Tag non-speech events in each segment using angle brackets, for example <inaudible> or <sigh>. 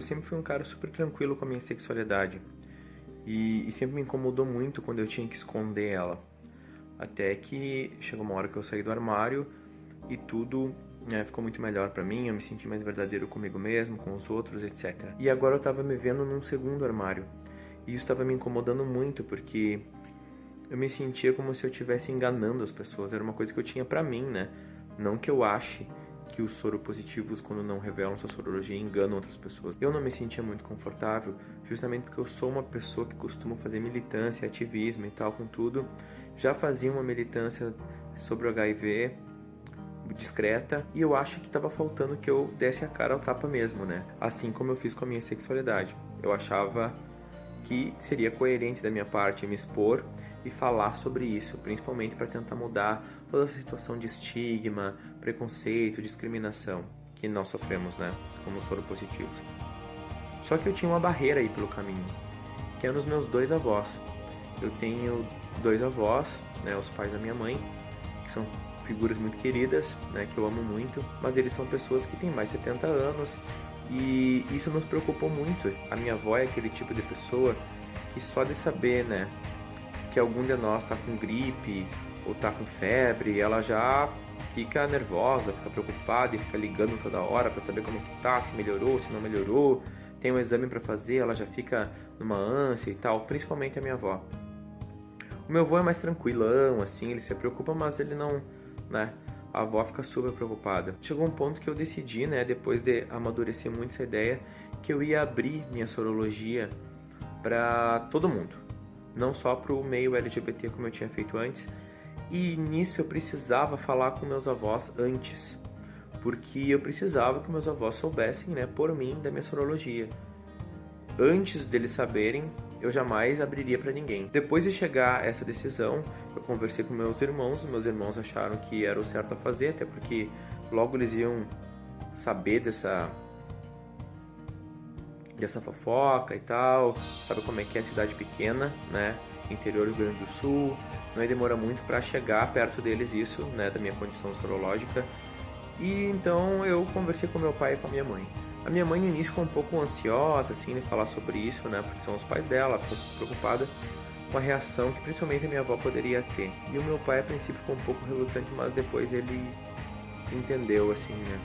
eu sempre fui um cara super tranquilo com a minha sexualidade. E, e sempre me incomodou muito quando eu tinha que esconder ela. Até que chegou uma hora que eu saí do armário e tudo né, ficou muito melhor para mim, eu me senti mais verdadeiro comigo mesmo, com os outros, etc. E agora eu tava me vendo num segundo armário. E isso estava me incomodando muito porque eu me sentia como se eu estivesse enganando as pessoas. Era uma coisa que eu tinha para mim, né? Não que eu ache que os soropositivos, quando não revelam sua sorologia, enganam outras pessoas. Eu não me sentia muito confortável, justamente porque eu sou uma pessoa que costuma fazer militância, ativismo e tal, com tudo. Já fazia uma militância sobre o HIV discreta e eu acho que estava faltando que eu desse a cara ao tapa mesmo, né? Assim como eu fiz com a minha sexualidade. Eu achava que seria coerente da minha parte me expor e falar sobre isso, principalmente para tentar mudar toda essa situação de estigma, preconceito, discriminação que nós sofremos, né, como soropositivos. Só que eu tinha uma barreira aí pelo caminho, que é nos meus dois avós. Eu tenho dois avós, né, os pais da minha mãe, que são figuras muito queridas, né, que eu amo muito, mas eles são pessoas que têm mais de 70 anos e isso nos preocupou muito. A minha avó é aquele tipo de pessoa que só de saber, né, que algum de nós está com gripe ou está com febre, ela já fica nervosa, fica preocupada e fica ligando toda hora para saber como que tá, se melhorou, se não melhorou. Tem um exame para fazer, ela já fica numa ânsia e tal, principalmente a minha avó. O meu avô é mais tranquilão, assim, ele se preocupa, mas ele não, né? A avó fica super preocupada. Chegou um ponto que eu decidi, né, depois de amadurecer muito essa ideia, que eu ia abrir minha sorologia para todo mundo não só para o meio LGBT como eu tinha feito antes. E nisso eu precisava falar com meus avós antes, porque eu precisava que meus avós soubessem, né, por mim, da minha sorologia. Antes deles saberem, eu jamais abriria para ninguém. Depois de chegar a essa decisão, eu conversei com meus irmãos, meus irmãos acharam que era o certo a fazer, até porque logo eles iam saber dessa dessa fofoca e tal, sabe como é que é a cidade pequena, né? Interior do Rio Grande do Sul, não ia demorar muito para chegar perto deles isso, né, da minha condição sorológica. E então eu conversei com meu pai e com a minha mãe. A minha mãe no início ficou um pouco ansiosa assim de falar sobre isso, né, porque são os pais dela, ficou preocupada com a reação que principalmente a minha avó poderia ter. E o meu pai a princípio ficou um pouco relutante, mas depois ele entendeu assim, né,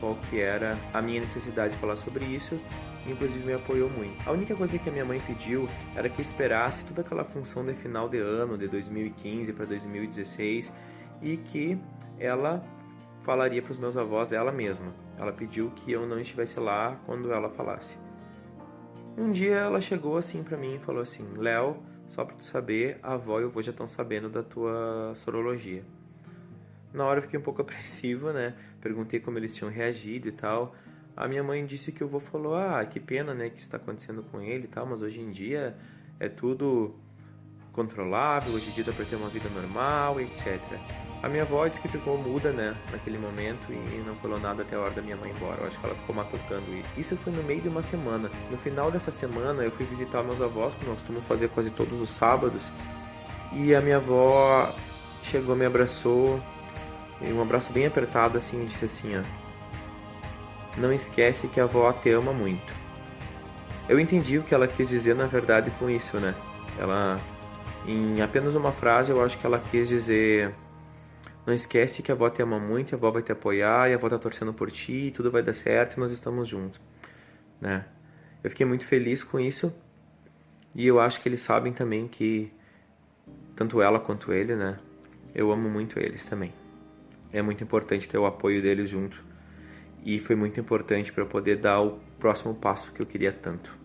qual que era a minha necessidade de falar sobre isso inclusive me apoiou muito. A única coisa que a minha mãe pediu era que esperasse toda aquela função de final de ano, de 2015 para 2016, e que ela falaria para os meus avós ela mesma. Ela pediu que eu não estivesse lá quando ela falasse. Um dia ela chegou assim para mim e falou assim: Léo, só para tu saber, a avó e o avô já estão sabendo da tua sorologia. Na hora eu fiquei um pouco <laughs> apreensiva, né? Perguntei como eles tinham reagido e tal a minha mãe disse que o vô falou: Ah, que pena, né, que está acontecendo com ele e tal, mas hoje em dia é tudo controlável, hoje em dia dá para ter uma vida normal, etc. A minha avó disse que ficou muda, né, naquele momento e não falou nada até a hora da minha mãe ir embora. Eu acho que ela ficou matutando isso. Isso foi no meio de uma semana. No final dessa semana, eu fui visitar meus avós, como nós costumamos fazer quase todos os sábados, e a minha avó chegou, me abraçou, um abraço bem apertado assim, e disse assim, ó não esquece que a avó te ama muito. Eu entendi o que ela quis dizer na verdade com isso, né? Ela, em apenas uma frase, eu acho que ela quis dizer: Não esquece que a avó te ama muito, a avó vai te apoiar, e a avó tá torcendo por ti, tudo vai dar certo e nós estamos juntos, né? Eu fiquei muito feliz com isso e eu acho que eles sabem também que, tanto ela quanto ele, né? Eu amo muito eles também. É muito importante ter o apoio deles junto e foi muito importante para poder dar o próximo passo que eu queria tanto.